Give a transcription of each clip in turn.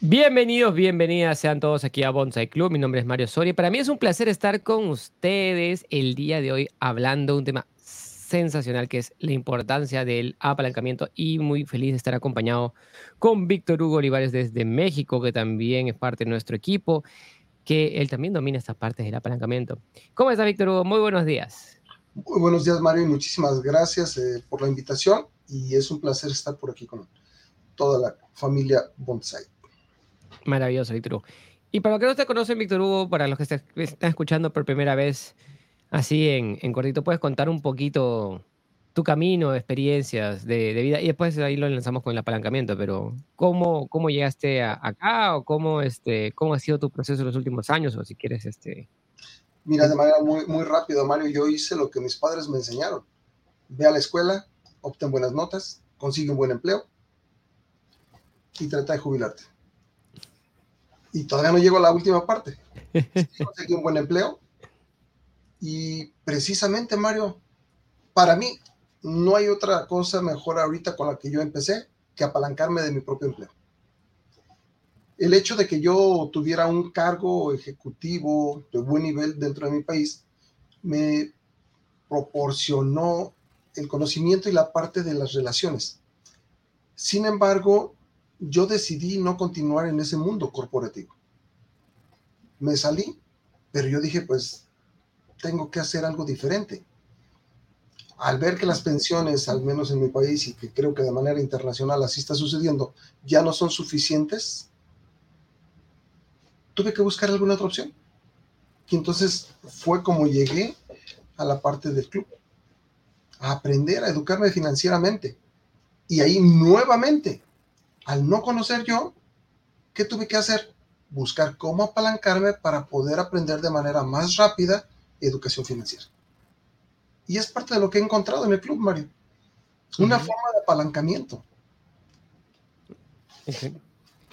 Bienvenidos, bienvenidas sean todos aquí a Bonsai Club. Mi nombre es Mario Soria. Para mí es un placer estar con ustedes el día de hoy hablando de un tema sensacional que es la importancia del apalancamiento y muy feliz de estar acompañado con Víctor Hugo Olivares desde México, que también es parte de nuestro equipo, que él también domina estas partes del apalancamiento. ¿Cómo está Víctor Hugo? Muy buenos días. Muy buenos días Mario y muchísimas gracias eh, por la invitación y es un placer estar por aquí con toda la familia Bonsai. Maravilloso, Víctor Hugo. Y para los que no te conocen, Víctor Hugo, para los que están escuchando por primera vez, así en, en cortito, ¿puedes contar un poquito tu camino, experiencias de, vida? Y después ahí lo lanzamos con el apalancamiento, pero ¿cómo, cómo llegaste acá o cómo, este, cómo ha sido tu proceso en los últimos años? O si quieres, este... Mira, de manera muy, muy rápida, Mario, yo hice lo que mis padres me enseñaron. Ve a la escuela, obtén buenas notas, consigue un buen empleo y trata de jubilarte y todavía no llego a la última parte. Conseguí un buen empleo y precisamente, Mario, para mí no hay otra cosa mejor ahorita con la que yo empecé que apalancarme de mi propio empleo. El hecho de que yo tuviera un cargo ejecutivo de buen nivel dentro de mi país me proporcionó el conocimiento y la parte de las relaciones. Sin embargo, yo decidí no continuar en ese mundo corporativo. Me salí, pero yo dije, pues tengo que hacer algo diferente. Al ver que las pensiones, al menos en mi país, y que creo que de manera internacional así está sucediendo, ya no son suficientes, tuve que buscar alguna otra opción. Y entonces fue como llegué a la parte del club, a aprender a educarme financieramente. Y ahí nuevamente al no conocer yo, ¿qué tuve que hacer? Buscar cómo apalancarme para poder aprender de manera más rápida educación financiera. Y es parte de lo que he encontrado en el club, Mario. Una forma de apalancamiento.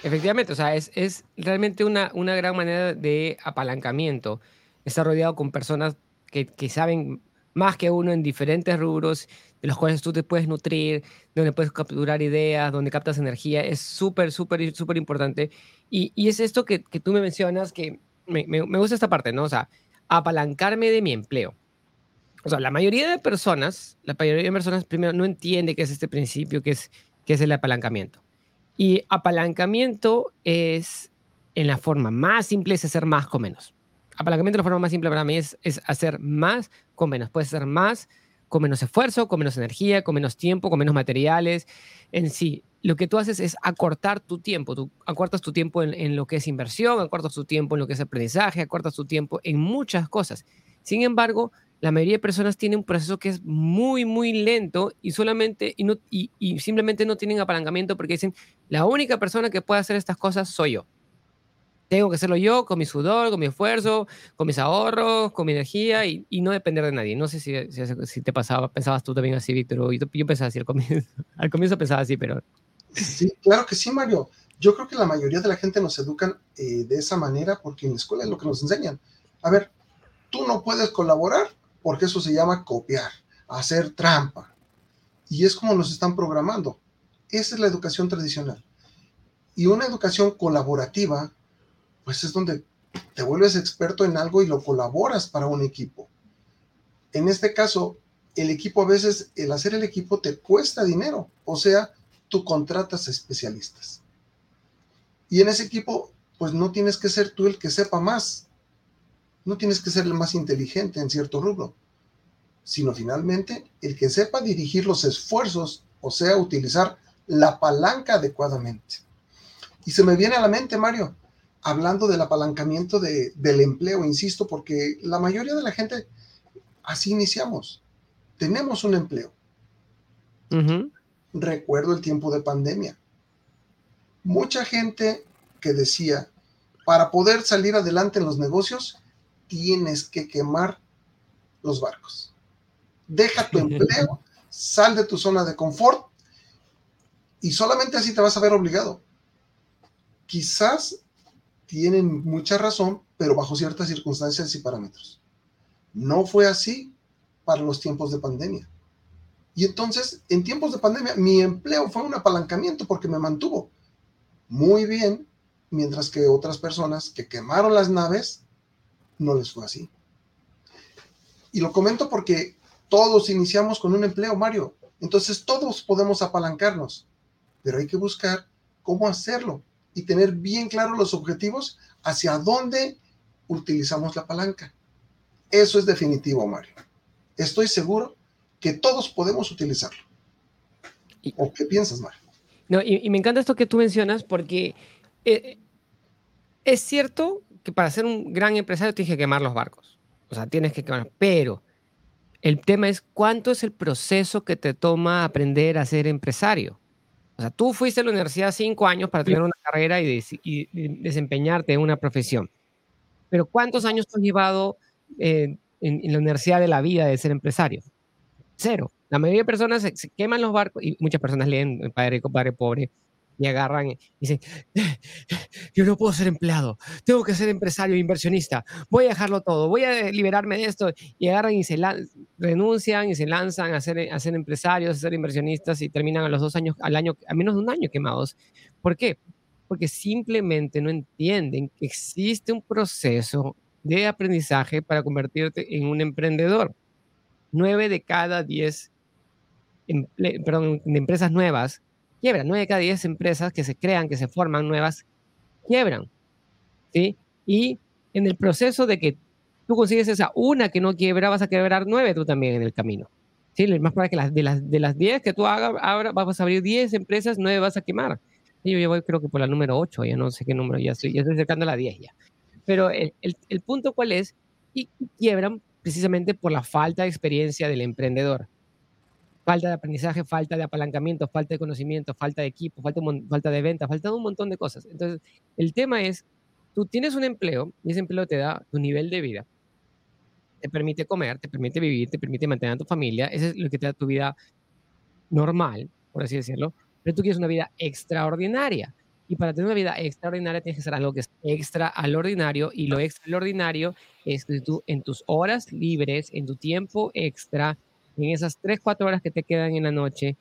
Efectivamente, o sea, es, realmente una, una, gran manera de apalancamiento. Estar rodeado con personas que, que saben más que uno en diferentes rubros de los cuales tú te puedes nutrir, donde puedes capturar ideas, donde captas energía, es súper, súper, súper importante. Y, y, es esto que, que, tú me mencionas, que me, me, me, gusta esta parte, ¿no? O sea, apalancarme de mi empleo. O sea, la mayoría de personas, la mayoría de personas primero no entiende qué es este principio, qué es, qué es el apalancamiento. Y apalancamiento es, en la forma más simple, es hacer más con menos apalancamiento la forma más simple para mí es, es hacer más con menos. Puedes hacer más con menos esfuerzo, con menos energía, con menos tiempo, con menos materiales. En sí, lo que tú haces es acortar tu tiempo. Tú acortas tu tiempo en, lo que es inversión, acortas tu tiempo en lo que es aprendizaje, acortas tu tiempo en muchas cosas. Sin embargo, la mayoría de personas tienen un proceso que es muy, muy lento y solamente y, no, y, y simplemente no tienen apalancamiento porque dicen, la única persona que puede hacer estas cosas soy yo tengo que hacerlo yo con mi sudor, con mi esfuerzo, con mis ahorros, con mi energía y, y no depender de nadie. No sé si, si, te pasaba, pensabas tú también así, Víctor. Yo, yo pensaba así al comienzo. Al comienzo pensaba así, pero... Sí, claro que sí, Mario. Yo creo que la mayoría de la gente nos educan eh, de esa manera porque en la escuela es lo que nos enseñan. A ver, tú no puedes colaborar porque eso se llama copiar, hacer trampa. Y es como nos están programando. Esa es la educación tradicional. Y una educación colaborativa pues es donde te vuelves experto en algo y lo colaboras para un equipo. En este caso, el equipo a veces, el hacer el equipo te cuesta dinero, o sea, tú contratas especialistas. Y en ese equipo, pues no tienes que ser tú el que sepa más, no tienes que ser el más inteligente en cierto rubro, sino finalmente el que sepa dirigir los esfuerzos, o sea, utilizar la palanca adecuadamente. Y se me viene a la mente, Mario, hablando del apalancamiento de, del empleo, insisto, porque la mayoría de la gente así iniciamos. Tenemos un empleo. Recuerdo el tiempo de pandemia. Mucha gente que decía, para poder salir adelante en los negocios, tienes que quemar los barcos. Deja tu empleo, sal de tu zona de confort y solamente así te vas a ver obligado. Quizás tienen mucha razón, pero bajo ciertas circunstancias y parámetros. No fue así para los tiempos de pandemia. Y entonces, en tiempos de pandemia, mi empleo fue un apalancamiento porque me mantuvo muy bien mientras que otras personas que quemaron las naves no les fue así. Y lo comento porque todos iniciamos con un empleo, Mario. Entonces todos podemos apalancarnos, pero hay que buscar cómo hacerlo y tener bien claros los objetivos hacia dónde utilizamos la palanca. Eso es definitivo, Mario. Estoy seguro que todos podemos utilizarlo. ¿O qué piensas, Mario? No, y, me encanta esto que tú mencionas porque eh, es cierto que para ser un gran empresario tienes que quemar los barcos. O sea, tienes que quemar. Pero el tema es cuánto es el proceso que te toma aprender a ser empresario. O sea, tú fuiste a la universidad cinco años para tener una carrera y, desempeñarte en una profesión. Pero ¿cuántos años has llevado en, la universidad de la vida de ser empresario? Cero. La mayoría de personas se, se queman los barcos y muchas personas leen Padre Padre Pobre y agarran y dicen, yo no puedo ser empleado, tengo que ser empresario, inversionista, voy a dejarlo todo, voy a liberarme de esto. Y agarran y se renuncian y se lanzan a ser, a ser empresarios, a ser inversionistas y terminan a los dos años, al año, a menos de un año quemados. ¿Por qué? Porque simplemente no entienden que existe un proceso de aprendizaje para convertirte en un emprendedor. Nueve de cada diez empresas nuevas quiebran. 9 de cada 10 empresas que se crean, que se forman nuevas, quiebran. ¿sí? Y en el proceso de que tú consigues esa una que no quiebra, vas a quebrar 9 tú también en el camino. ¿sí? Lo más probable que las, de, las, de las 10 que tú hagas, ahora vas a abrir 10 empresas, 9 vas a quemar. Y yo ya voy creo que por la número 8, ya no sé qué número, ya estoy, ya estoy acercando a la 10 ya. Pero el, el, el punto cuál es, y quiebran precisamente por la falta de experiencia del emprendedor falta de aprendizaje, falta de apalancamiento, falta de conocimiento, falta de equipo, falta, falta de venta, falta un montón de cosas. Entonces, el tema es, tú tienes un empleo y ese empleo te da tu nivel de vida, te permite comer, te permite vivir, te permite mantener a tu familia, eso es lo que te da tu vida normal, por así decirlo, pero tú quieres una vida extraordinaria. Y para tener una vida extraordinaria tienes que hacer algo que es extra al ordinario y lo extraordinario es que tú en tus horas libres, en tu tiempo extra, en esas 3, 4 horas que te quedan en la noche,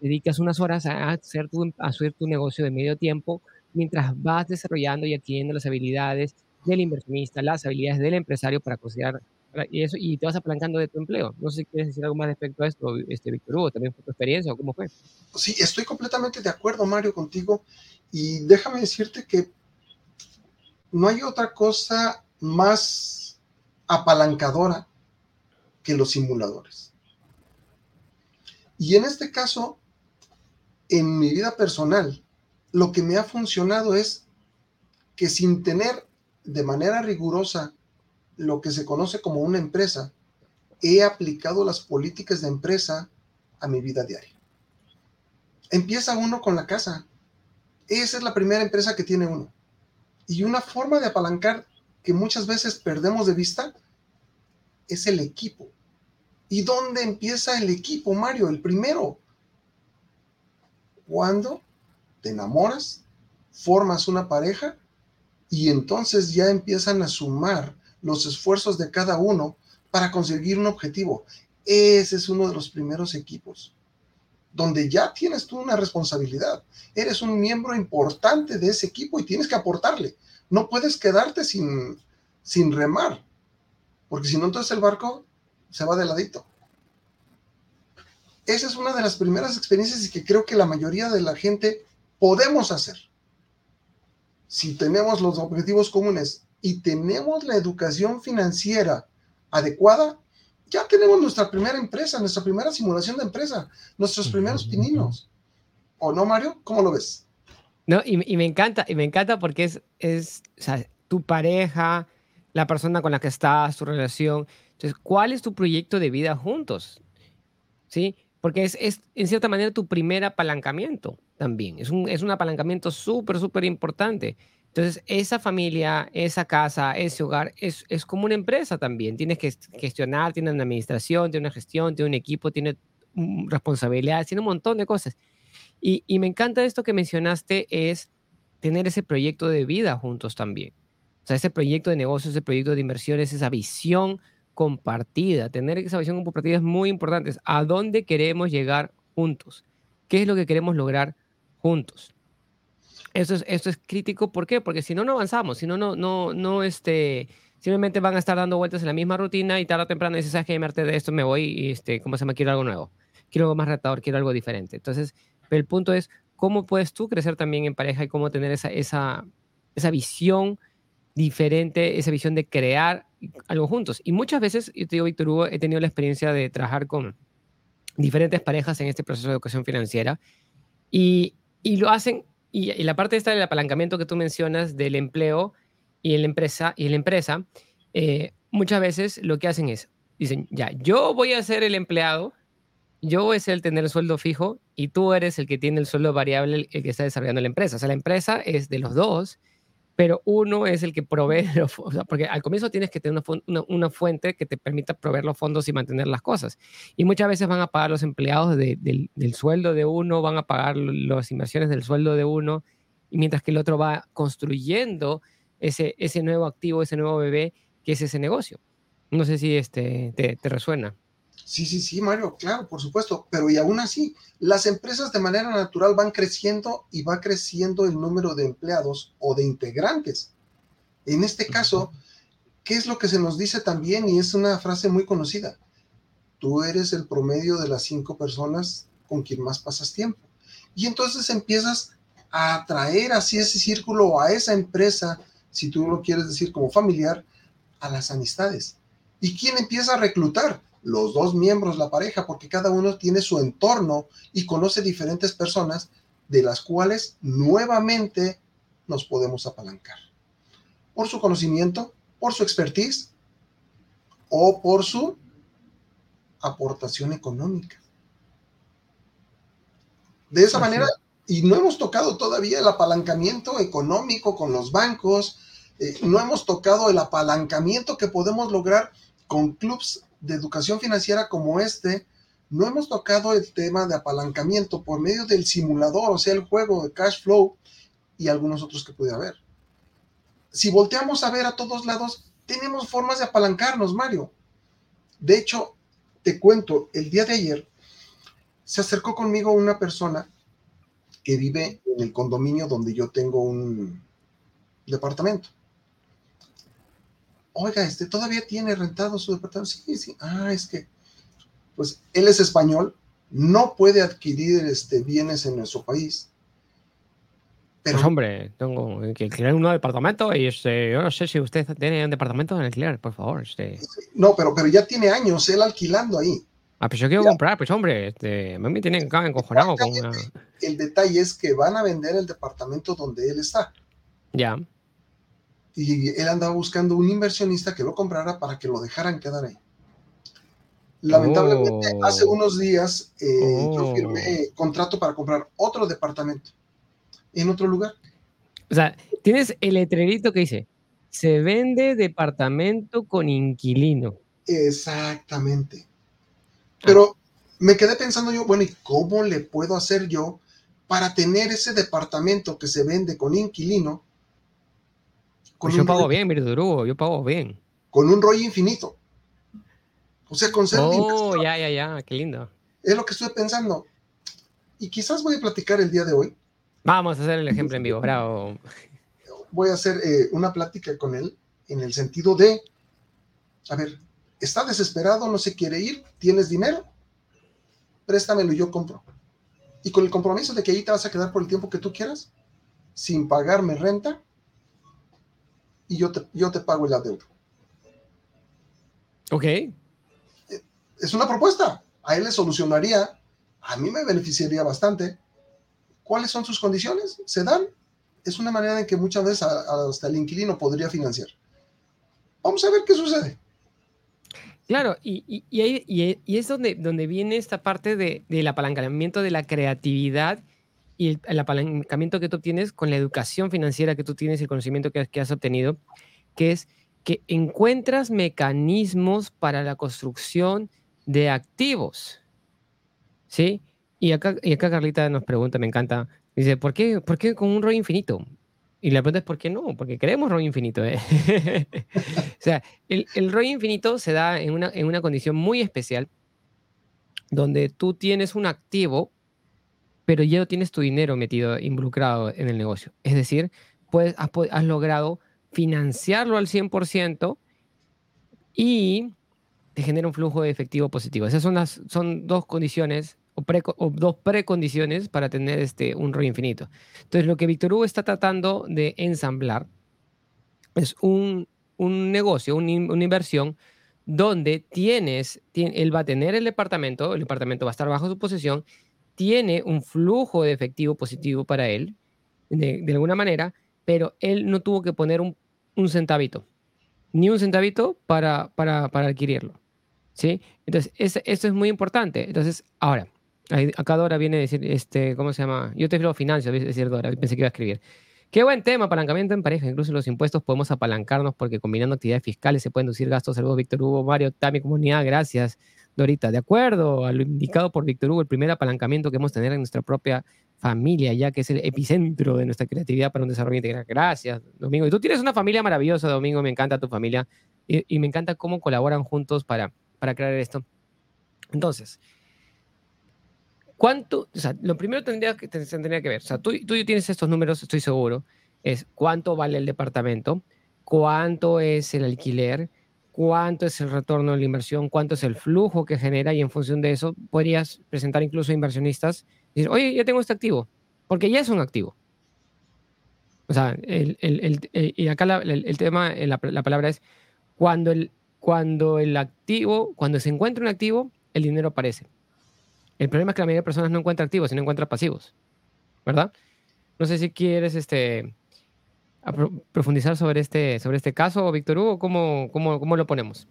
dedicas unas horas a hacer tu, a hacer tu negocio de medio tiempo mientras vas desarrollando y adquiriendo las habilidades del inversionista, las habilidades del empresario para considerar y eso y te vas apalancando de tu empleo. No sé si quieres decir algo más respecto a esto, este Víctor Hugo, también fue tu experiencia o cómo fue. Sí, estoy completamente de acuerdo, Mario, contigo. Y déjame decirte que no hay otra cosa más apalancadora que los simuladores. Y en este caso, en mi vida personal, lo que me ha funcionado es que sin tener de manera rigurosa lo que se conoce como una empresa, he aplicado las políticas de empresa a mi vida diaria. Empieza uno con la casa. Esa es la primera empresa que tiene uno. Y una forma de apalancar que muchas veces perdemos de vista es el equipo. ¿Y dónde empieza el equipo, Mario? El primero. Cuando te enamoras, formas una pareja y entonces ya empiezan a sumar los esfuerzos de cada uno para conseguir un objetivo. Ese es uno de los primeros equipos, donde ya tienes tú una responsabilidad. Eres un miembro importante de ese equipo y tienes que aportarle. No puedes quedarte sin, sin remar, porque si no, entonces el barco se va de ladito. Esa es una de las primeras experiencias que creo que la mayoría de la gente podemos hacer. Si tenemos los objetivos comunes y tenemos la educación financiera adecuada, ya tenemos nuestra primera empresa, nuestra primera simulación de empresa, nuestros primeros pininos. ¿O no, Mario? ¿Cómo lo ves? No, y, me encanta, y me encanta porque es, es tu pareja, la persona con la que estás, tu relación. Entonces, ¿cuál es tu proyecto de vida juntos? ¿Sí? Porque es, es en cierta manera tu primer apalancamiento también. Es un, es un apalancamiento súper, súper importante. Entonces, esa familia, esa casa, ese hogar es, es como una empresa también. Tienes que gestionar, tiene una administración, tiene una gestión, tiene un equipo, tiene responsabilidades, tiene un montón de cosas. Y, y me encanta esto que mencionaste, es tener ese proyecto de vida juntos también. O sea, ese proyecto de negocios, ese proyecto de inversiones, esa visión compartida. Tener esa visión compartida es muy importante. ¿A dónde queremos llegar juntos? ¿Qué es lo que queremos lograr juntos? Esto es, esto es crítico, ¿por qué? Porque si no, no avanzamos, si no, no, no, no, este, simplemente van a estar dando vueltas en la misma rutina y tarde o temprano dices, ¿sabes qué? Me de esto, me voy y, este, ¿cómo se llama? Quiero algo nuevo, quiero algo más retador, quiero algo diferente. Entonces, el punto es, ¿cómo puedes tú crecer también en pareja y cómo tener esa, esa, esa visión diferente, esa visión de crear algo juntos? Y muchas veces, yo te digo, Víctor Hugo, he tenido la experiencia de trabajar con diferentes parejas en este proceso de educación financiera y, y lo hacen y, la parte esta del apalancamiento que tú mencionas del empleo y la empresa, y la empresa eh, muchas veces lo que hacen es, dicen, ya, yo voy a ser el empleado, yo voy a ser el tener el sueldo fijo y tú eres el que tiene el sueldo variable, el que está desarrollando la empresa. O sea, la empresa es de los dos pero uno es el que provee, porque al comienzo tienes que tener una, fuente que te permita proveer los fondos y mantener las cosas. Y muchas veces van a pagar los empleados del, sueldo de uno, van a pagar las inversiones del sueldo de uno, y mientras que el otro va construyendo ese, ese nuevo activo, ese nuevo bebé, que es ese negocio. No sé si este, te resuena. Sí, sí, sí, Mario, claro, por supuesto, pero y aún así, las empresas de manera natural van creciendo y va creciendo el número de empleados o de integrantes. En este caso, ¿qué es lo que se nos dice también? Y es una frase muy conocida. Tú eres el promedio de las cinco personas con quien más pasas tiempo. Y entonces empiezas a atraer así ese círculo o a esa empresa, si tú lo quieres decir como familiar, a las amistades. ¿Y quién empieza a reclutar? Los dos miembros, la pareja, porque cada uno tiene su entorno y conoce diferentes personas de las cuales nuevamente nos podemos apalancar. Por su conocimiento, por su expertise o por su aportación económica. De esa manera, y no hemos tocado todavía el apalancamiento económico con los bancos, eh, no hemos tocado el apalancamiento que podemos lograr con clubs de educación financiera como este, no hemos tocado el tema de apalancamiento por medio del simulador, o sea, el juego de cash flow y algunos otros que pudiera haber. Si volteamos a ver a todos lados, tenemos formas de apalancarnos, Mario. De hecho, te cuento, el día de ayer se acercó conmigo una persona que vive en el condominio donde yo tengo un departamento oiga, este todavía tiene rentado su departamento. Sí, sí, ah, es que, pues él es español, no puede adquirir este, bienes en nuestro país. Pero, pues hombre, tengo que alquilar un departamento y este, yo no sé si usted tiene un departamento en alquiler, por favor. Este. No, pero, pero ya tiene años él alquilando ahí. Ah, pues yo quiero comprar, pues hombre, este, a mí me tienen encojonado con una... El detalle es que van a vender el departamento donde él está. Ya y él andaba buscando un inversionista que lo comprara para que lo dejaran quedar ahí. Lamentablemente, oh. hace unos días eh, yo oh. firmé contrato para comprar otro departamento en otro lugar. O sea, tienes el letrerito que dice, se vende departamento con inquilino. Exactamente. Pero me quedé pensando yo, bueno, ¿y cómo le puedo hacer yo para tener ese departamento que se vende con inquilino pues yo pago bien, Virturugo, yo pago bien. Con un ROI infinito. O sea, con ser Oh, ya, ya, ya, qué lindo. Es lo que estoy pensando. Y quizás voy a platicar el día de hoy. Vamos a hacer el ejemplo en vivo, bravo. Voy a hacer eh, una plática con él en el sentido de, a ver, está desesperado, no se quiere ir, tienes dinero, préstamelo y yo compro. Y con el compromiso de que ahí te vas a quedar por el tiempo que tú quieras, sin pagarme renta, y yo te, yo te pago el adeudo. Ok. Es una propuesta. A él le solucionaría, a mí me beneficiaría bastante. ¿Cuáles son sus condiciones? ¿Se dan? Es una manera en que muchas veces hasta el inquilino podría financiar. Vamos a ver qué sucede. Claro, y, y, es donde, donde viene esta parte de, del apalancamiento de la creatividad y el, apalancamiento que tú tienes con la educación financiera que tú tienes y el conocimiento que, has obtenido, que es que encuentras mecanismos para la construcción de activos. ¿Sí? Y acá, y acá Carlita nos pregunta, me encanta, dice, ¿por qué, ¿por qué con un ROI infinito? Y la pregunta es, ¿por qué no? Porque queremos ROI infinito. ¿eh? o sea, el, el ROI infinito se da en una, en una condición muy especial, donde tú tienes un activo pero ya no tienes tu dinero metido, involucrado en el negocio. Es decir, pues has, logrado financiarlo al 100% y te genera un flujo de efectivo positivo. Esas son, las, son dos condiciones o, dos precondiciones para tener este, un ROI infinito. Entonces, lo que Víctor Hugo está tratando de ensamblar es un, un negocio, un, una inversión donde tienes, él va a tener el departamento, el departamento va a estar bajo su posesión, tiene un flujo de efectivo positivo para él, de, de alguna manera, pero él no tuvo que poner un, un centavito, ni un centavito para, para, para adquirirlo. ¿Sí? Entonces, eso es muy importante. Entonces, ahora, acá Dora viene a decir, este, ¿cómo se llama? Yo te lo financio, decir Dora, pensé que iba a escribir. Qué buen tema, apalancamiento en pareja. Incluso los impuestos podemos apalancarnos porque combinando actividades fiscales se pueden inducir gastos. Saludos, Víctor Hugo, Mario, Tami, comunidad. Gracias, Dorita. De acuerdo a lo indicado por Víctor Hugo, el primer apalancamiento que hemos tener en nuestra propia familia, ya que es el epicentro de nuestra creatividad para un desarrollo integral. Gracias, Domingo. Y tú tienes una familia maravillosa, Domingo. Me encanta tu familia y, me encanta cómo colaboran juntos para, para crear esto. Entonces, ¿cuánto? O sea, lo primero tendría que, tendría que ver, o sea, tú, tú tienes estos números, estoy seguro, es cuánto vale el departamento, cuánto es el alquiler, cuánto es el retorno de la inversión, cuánto es el flujo que genera y en función de eso podrías presentar incluso a inversionistas Decir, oye, ya tengo este activo, porque ya es un activo. O sea, el, el, el, y acá el, tema, la, la, palabra es cuando el, cuando el activo, cuando se encuentra un activo, el dinero aparece. El problema es que la mayoría de personas no encuentra activos, sino encuentra pasivos. ¿Verdad? No sé si quieres este, profundizar sobre este, sobre este caso, Víctor Hugo, ¿cómo, cómo, cómo lo ponemos?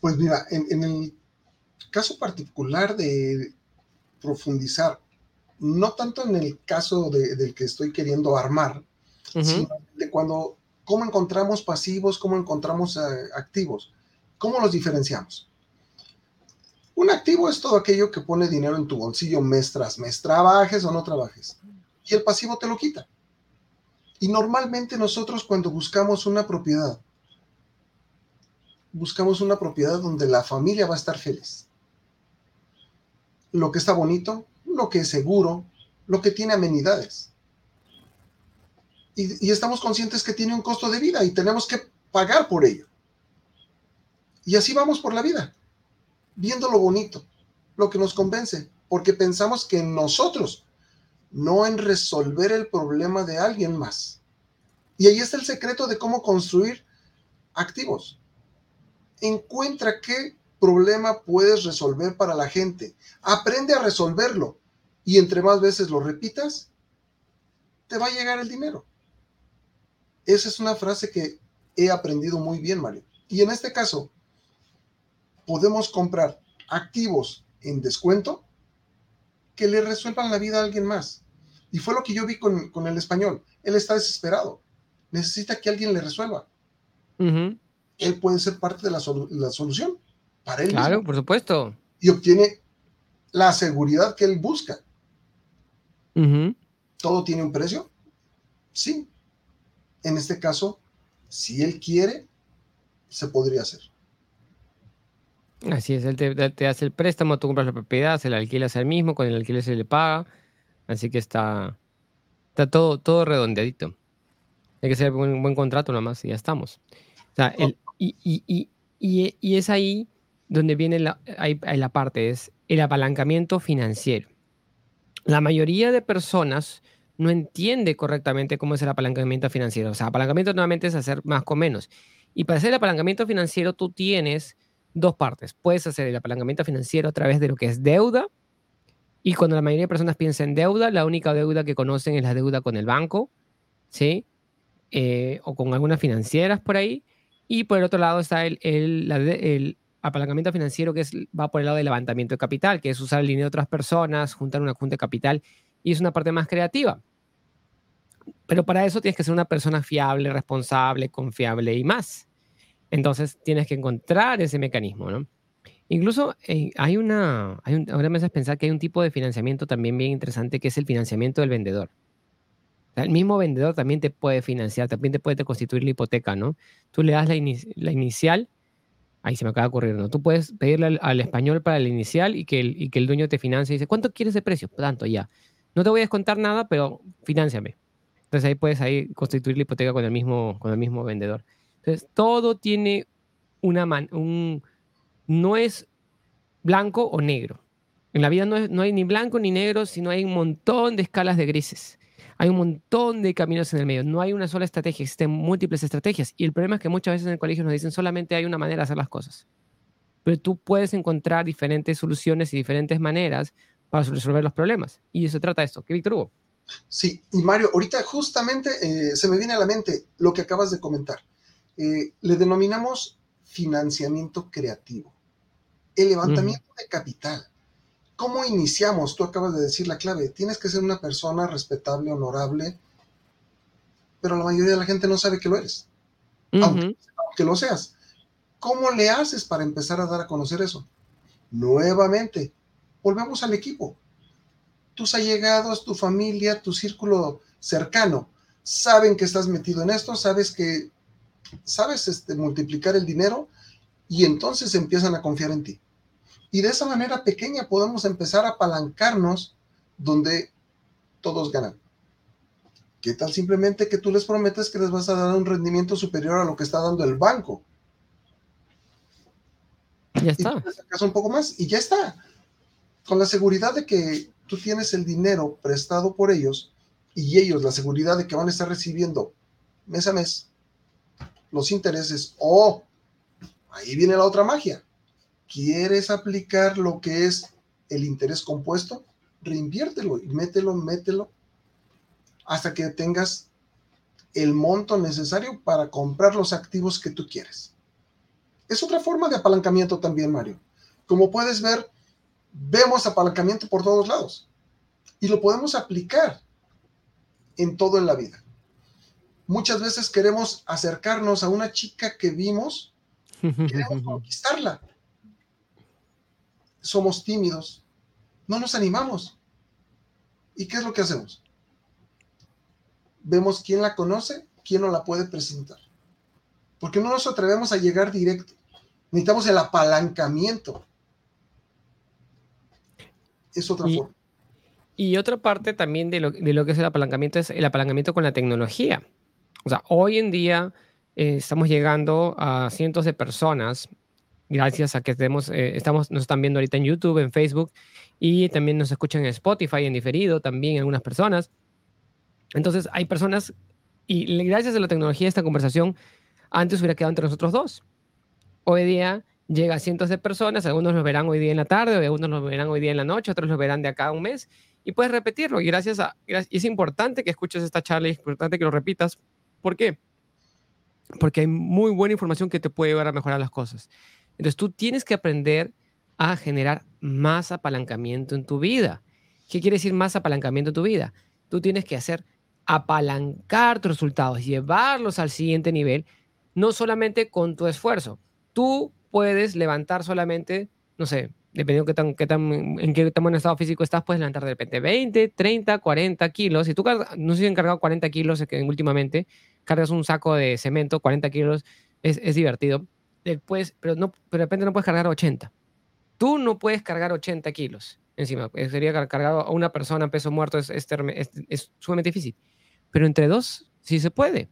Pues mira, en, en el caso particular de, profundizar, no tanto en el caso del que estoy queriendo armar, sino de cuando, cómo encontramos pasivos, cómo encontramos eh, activos, cómo los diferenciamos. Un activo es todo aquello que pone dinero en tu bolsillo mes tras mes, trabajes o no trabajes, y el pasivo te lo quita. Y normalmente nosotros cuando buscamos una propiedad, buscamos una propiedad donde la familia va a estar feliz lo que está bonito, lo que es seguro, lo que tiene amenidades. Y, estamos conscientes que tiene un costo de vida y tenemos que pagar por ello. Y así vamos por la vida, viendo lo bonito, lo que nos convence, porque pensamos que nosotros, no en resolver el problema de alguien más. Y ahí está el secreto de cómo construir activos. Encuentra qué problema puedes resolver para la gente. Aprende a resolverlo y entre más veces lo repitas, te va a llegar el dinero. Esa es una frase que he aprendido muy bien, Mario. Y en este caso, podemos comprar activos en descuento que le resuelvan la vida a alguien más. Y fue lo que yo vi con, el español. Él está desesperado. Necesita que alguien le resuelva. Él puede ser parte de la solución para él claro, por supuesto. Y obtiene la seguridad que él busca. ¿Todo tiene un precio? Sí. En este caso, si él quiere, se podría hacer. Así es, él te, hace el préstamo, tú compras la propiedad, se la alquilas al mismo, con el alquiler se le paga. Así que está, está todo, todo redondeadito. Hay que hacer un buen contrato nomás y ya estamos. O sea, el, y, y, y, y, es ahí donde viene la, la parte, es el apalancamiento financiero. La mayoría de personas no entiende correctamente cómo es el apalancamiento financiero. O sea, apalancamiento nuevamente es hacer más con menos. Y para hacer el apalancamiento financiero tú tienes dos partes. Puedes hacer el apalancamiento financiero a través de lo que es deuda. Y cuando la mayoría de personas piensan en deuda, la única deuda que conocen es la deuda con el banco, ¿sí? Eh, o con algunas financieras por ahí. Y por el otro lado está el, el, el apalancamiento financiero que es, va por el lado del levantamiento de capital, que es usar el dinero de otras personas, juntar una junta de capital, y es una parte más creativa. Pero para eso tienes que ser una persona fiable, responsable, confiable y más. Entonces tienes que encontrar ese mecanismo, ¿no? Incluso eh, hay una, ahora me haces pensar que hay un tipo de financiamiento también bien interesante que es el financiamiento del vendedor. el mismo vendedor también te puede financiar, también te puede constituir la hipoteca, ¿no? Tú le das la, la inicial Ahí se me acaba de ocurrir, ¿no? Tú puedes pedirle al, español para el inicial y que el, y que el dueño te financie y dice, ¿cuánto quieres de precio? Tanto, ya. No te voy a descontar nada, pero financiame. Entonces ahí puedes ahí constituir la hipoteca con el mismo, con el mismo vendedor. Entonces, todo tiene una man, un, no es blanco o negro. En la vida no, no hay ni blanco ni negro, sino hay un montón de escalas de grises. Hay un montón de caminos en el medio. No hay una sola estrategia, existen múltiples estrategias. Y el problema es que muchas veces en el colegio nos dicen solamente hay una manera de hacer las cosas. Pero tú puedes encontrar diferentes soluciones y diferentes maneras para resolver los problemas. Y eso trata esto. ¿Qué, Víctor Hugo? Sí, y Mario, ahorita justamente eh, se me viene a la mente lo que acabas de comentar. Eh, le denominamos financiamiento creativo, el levantamiento de capital. ¿Cómo iniciamos? Tú acabas de decir la clave. Tienes que ser una persona respetable, honorable, pero la mayoría de la gente no sabe que lo eres, aunque, lo seas. ¿Cómo le haces para empezar a dar a conocer eso? Nuevamente, volvemos al equipo. Tus allegados, tu familia, tu círculo cercano, saben que estás metido en esto, sabes que sabes este, multiplicar el dinero y entonces empiezan a confiar en ti. Y de esa manera pequeña podemos empezar a apalancarnos donde todos ganan. ¿Qué tal simplemente que tú les prometes que les vas a dar un rendimiento superior a lo que está dando el banco? Ya está. Y un poco más y ya está. Con la seguridad de que tú tienes el dinero prestado por ellos y ellos la seguridad de que van a estar recibiendo mes a mes los intereses. Oh, ahí viene la otra magia. ¿Quieres aplicar lo que es el interés compuesto? Reinviértelo y mételo, mételo hasta que tengas el monto necesario para comprar los activos que tú quieres. Es otra forma de apalancamiento también, Mario. Como puedes ver, vemos apalancamiento por todos lados y lo podemos aplicar en todo en la vida. Muchas veces queremos acercarnos a una chica que vimos, queremos conquistarla, somos tímidos, no nos animamos. ¿Y qué es lo que hacemos? Vemos quién la conoce, quién no la puede presentar. Porque no nos atrevemos a llegar directo. Necesitamos el apalancamiento. Es otra forma. Y otra parte también de lo, que es el apalancamiento es el apalancamiento con la tecnología. O sea, hoy en día eh, estamos llegando a cientos de personas gracias a que estemos, eh, estamos, nos están viendo ahorita en YouTube, en Facebook y también nos escuchan en Spotify, en diferido, también algunas personas. Entonces, hay personas, y gracias a la tecnología, esta conversación antes hubiera quedado entre nosotros dos. Hoy día llega a cientos de personas, algunos lo verán hoy día en la tarde, algunos lo verán hoy día en la noche, otros lo verán de acá a un mes, y puedes repetirlo. Y gracias a, es importante que escuches esta charla, es importante que lo repitas. ¿Por qué? Porque hay muy buena información que te puede llevar a mejorar las cosas. Entonces tú tienes que aprender a generar más apalancamiento en tu vida. ¿Qué quiere decir más apalancamiento en tu vida? Tú tienes que hacer apalancar tus resultados, llevarlos al siguiente nivel, no solamente con tu esfuerzo. Tú puedes levantar solamente, no sé, dependiendo qué tan, qué tan, en qué tan buen estado físico estás, puedes levantar de repente 20, 30, 40 kilos. Si tú, no sé si cargado 40 kilos últimamente, cargas un saco de cemento, 40 kilos, es divertido después, pero, no, pero de repente no puedes cargar 80. Tú no puedes cargar 80 kilos encima. Eh, sería cargado a una persona en peso muerto, es, es, es, sumamente difícil. Pero entre dos sí se puede.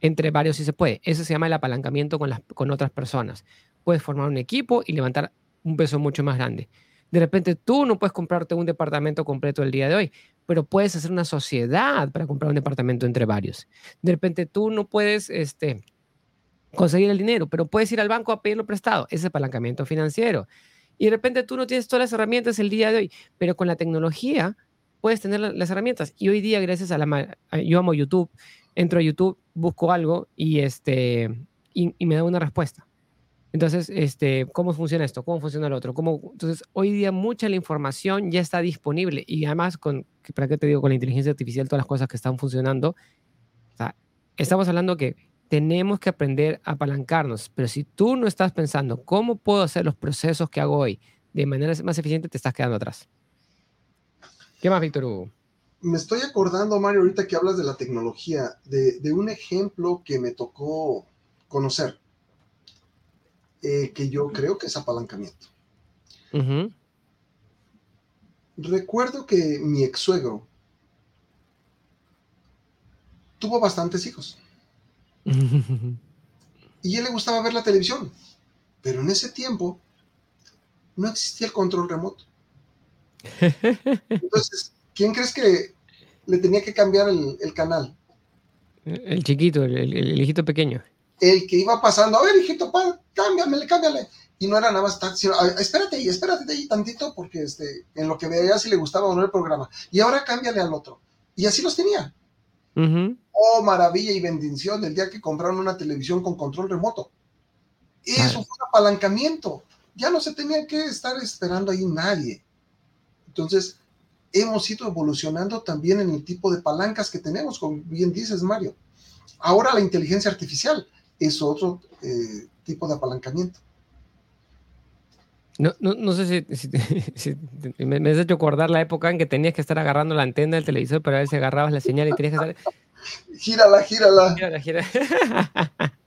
Entre varios sí se puede. Eso se llama el apalancamiento con, las, con otras personas. Puedes formar un equipo y levantar un peso mucho más grande. De repente tú no puedes comprarte un departamento completo el día de hoy, pero puedes hacer una sociedad para comprar un departamento entre varios. De repente tú no puedes, este, conseguir el dinero, pero puedes ir al banco a pedirlo prestado. Ese es apalancamiento financiero. Y de repente tú no tienes todas las herramientas el día de hoy, pero con la tecnología puedes tener las herramientas. Y hoy día, gracias a la... Yo amo YouTube, entro a YouTube, busco algo y, este, y, me da una respuesta. Entonces, este, ¿cómo funciona esto? ¿Cómo funciona el otro? ¿Cómo? Entonces, hoy día mucha la información ya está disponible y además, con, ¿para qué te digo? Con la inteligencia artificial, todas las cosas que están funcionando. Estamos hablando que tenemos que aprender a apalancarnos. Pero si tú no estás pensando cómo puedo hacer los procesos que hago hoy de manera más eficiente, te estás quedando atrás. ¿Qué más, Víctor Hugo? Me estoy acordando, Mario, ahorita que hablas de la tecnología, de, un ejemplo que me tocó conocer. eh, que yo creo que es apalancamiento. Recuerdo que mi ex suegro tuvo bastantes hijos. Y él le gustaba ver la televisión. Pero en ese tiempo no existía el control remoto. Entonces, ¿quién crees que le tenía que cambiar el, canal? El chiquito, el, hijito pequeño. El que iba pasando, a ver, hijito, cámbiale, cámbiale. Y no era nada más, espérate ahí, espérate ahí tantito, porque este, en lo que veía si le gustaba o no el programa. Y ahora cámbiale al otro. Y así los tenía. Oh, maravilla y bendición del día que compraron una televisión con control remoto. Eso fue un apalancamiento. Ya no se tenía que estar esperando ahí nadie. Entonces, hemos ido evolucionando también en el tipo de palancas que tenemos, como bien dices, Mario. Ahora la inteligencia artificial es otro eh, tipo de apalancamiento. No, no, no sé si, me, has hecho acordar la época en que tenías que estar agarrando la antena del televisor para ver si agarrabas la señal y tenías que estar... gírala, gírala. Gírala, gírala.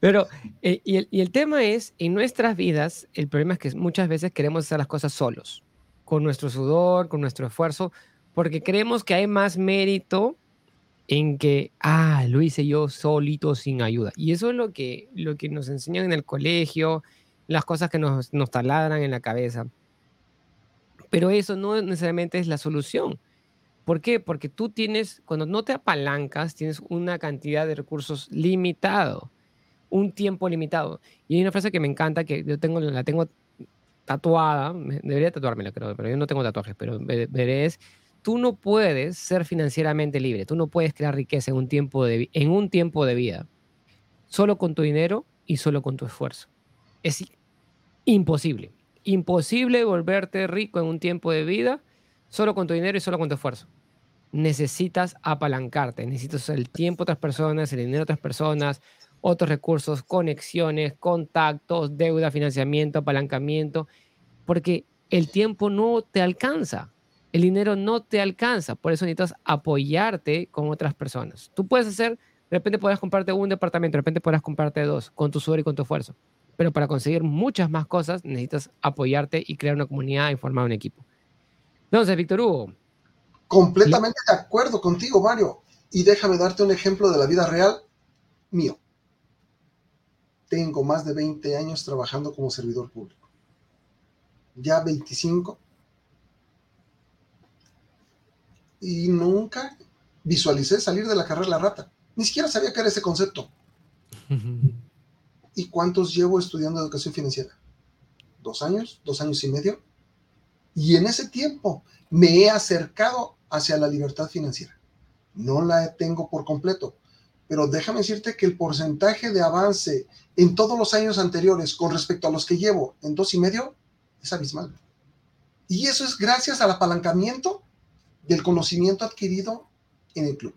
Pero, eh, y, el, y, el, tema es, en nuestras vidas, el problema es que muchas veces queremos hacer las cosas solos con nuestro sudor, con nuestro esfuerzo, porque creemos que hay más mérito en que, ah, lo hice yo solito sin ayuda. Y eso es lo que, lo que nos enseñan en el colegio, las cosas que nos, nos taladran en la cabeza. Pero eso no necesariamente es la solución. ¿Por qué? Porque tú tienes, cuando no te apalancas, tienes una cantidad de recursos limitado, un tiempo limitado. Y hay una frase que me encanta, que yo tengo, la tengo tatuada, debería tatuármela, creo, pero yo no tengo tatuajes, pero veré es, tú no puedes ser financieramente libre, tú no puedes crear riqueza en un tiempo de, en un tiempo de vida, solo con tu dinero y solo con tu esfuerzo. Es imposible, imposible volverte rico en un tiempo de vida solo con tu dinero y solo con tu esfuerzo. Necesitas apalancarte, necesitas el tiempo de otras personas, el dinero de otras personas, otros recursos, conexiones, contactos, deuda, financiamiento, apalancamiento, porque el tiempo no te alcanza, el dinero no te alcanza, por eso necesitas apoyarte con otras personas. Tú puedes hacer, de repente puedes comprarte un departamento, de repente podrás comprarte dos, con tu sudor y con tu esfuerzo, pero para conseguir muchas más cosas necesitas apoyarte y crear una comunidad y formar un equipo. Entonces, Víctor Hugo. Completamente de acuerdo contigo, Mario. Y déjame darte un ejemplo de la vida real mío tengo más de 20 años trabajando como servidor público. Ya 25. Y nunca visualicé salir de la carrera la rata. Ni siquiera sabía qué era ese concepto. ¿Y cuántos llevo estudiando educación financiera? ¿Dos años? ¿Dos años y medio? Y en ese tiempo me he acercado hacia la libertad financiera. No la tengo por completo, pero déjame decirte que el porcentaje de avance en todos los años anteriores con respecto a los que llevo en dos y medio es abismal. Y eso es gracias al apalancamiento del conocimiento adquirido en el club.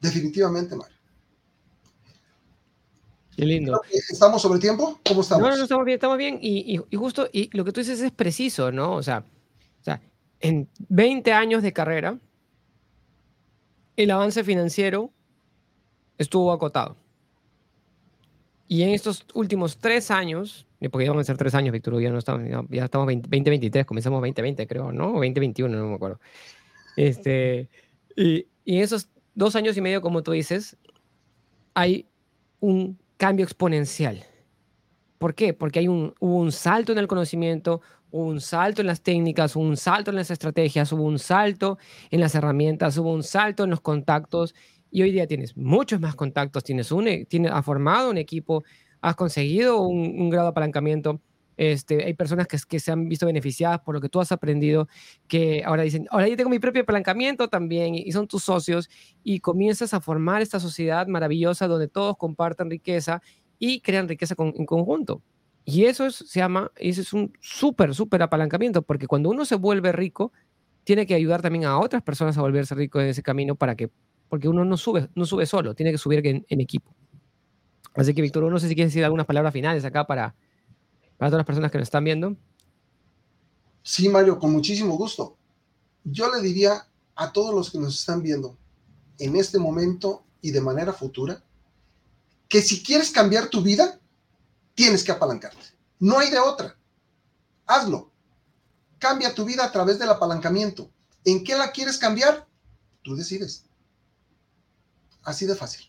Definitivamente, Mario. Qué lindo. ¿Estamos sobre tiempo? ¿Cómo estamos? No, no, estamos bien, estamos bien. Y, justo, y lo que tú dices es preciso, ¿no? O sea, o sea, en 20 años de carrera, el avance financiero estuvo acotado. Y en estos últimos tres años, porque ya van a ser tres años, Víctor, ya no estamos, ya estamos 2023, comenzamos 2020, creo, ¿no? 2021, no me acuerdo. Este, y, y en esos dos años y medio, como tú dices, hay un cambio exponencial. ¿Por qué? Porque hay un, hubo un salto en el conocimiento, un salto en las técnicas, un salto en las estrategias, hubo un salto en las herramientas, hubo un salto en los contactos y hoy día tienes muchos más contactos, tienes un, e, tienes, has formado un equipo, has conseguido un, grado de apalancamiento. Este, hay personas que, que, se han visto beneficiadas por lo que tú has aprendido, que ahora dicen, ahora yo tengo mi propio apalancamiento también, y son tus socios, y comienzas a formar esta sociedad maravillosa donde todos comparten riqueza y crean riqueza en conjunto. Y eso es, se llama, eso es un súper, súper apalancamiento, porque cuando uno se vuelve rico, tiene que ayudar también a otras personas a volverse rico en ese camino para que porque uno no sube, no sube solo, tiene que subir en, equipo. Así que, Víctor, no sé si quieres decir algunas palabras finales acá para, para todas las personas que nos están viendo. Sí, Mario, con muchísimo gusto. Yo le diría a todos los que nos están viendo en este momento y de manera futura, que si quieres cambiar tu vida, tienes que apalancarte. No hay de otra. Hazlo. Cambia tu vida a través del apalancamiento. ¿En qué la quieres cambiar? Tú decides. Así de fácil.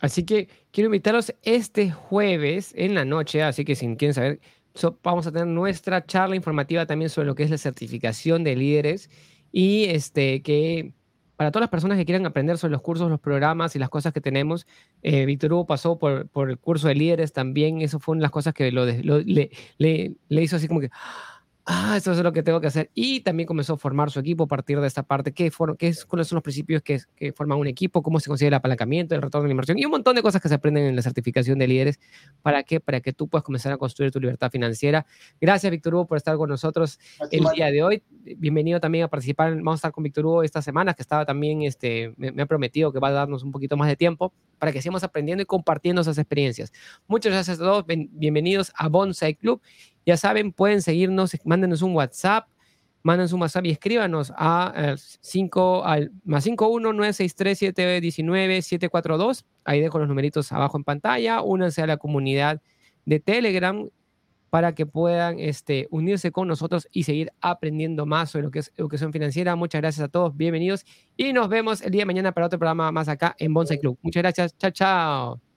Así que quiero invitarlos este jueves en la noche, así que si quieren saber, vamos a tener nuestra charla informativa también sobre lo que es la certificación de líderes y este que para todas las personas que quieran aprender sobre los cursos, los programas y las cosas que tenemos, eh, Víctor Hugo pasó por, el curso de líderes también, eso fue una de las cosas que le, hizo así como que eso es lo que tengo que hacer. Y también comenzó a formar su equipo a partir de esta parte. ¿Qué, qué es, ¿Cuáles son los principios que, que, forman un equipo? ¿Cómo se consigue el apalancamiento, el retorno de la inversión? Y un montón de cosas que se aprenden en la certificación de líderes. ¿Para qué? Para que tú puedas comenzar a construir tu libertad financiera. Gracias, Víctor Hugo, por estar con nosotros el día de hoy. Bienvenido también a participar. Vamos a estar con Víctor Hugo esta semana, que estaba también, este, me, me ha prometido que va a darnos un poquito más de tiempo para que sigamos aprendiendo y compartiendo esas experiencias. Muchas gracias a todos. Bienvenidos a Bonsai Club. Ya saben, pueden seguirnos, mándenos un WhatsApp, mándenos un WhatsApp y escríbanos a 5 al más 51963719742. Ahí dejo los numeritos abajo en pantalla. Únanse a la comunidad de Telegram para que puedan este, unirse con nosotros y seguir aprendiendo más sobre lo que es educación financiera. Muchas gracias a todos, bienvenidos y nos vemos el día de mañana para otro programa más acá en Bonsai Club. Muchas gracias, chao, chao.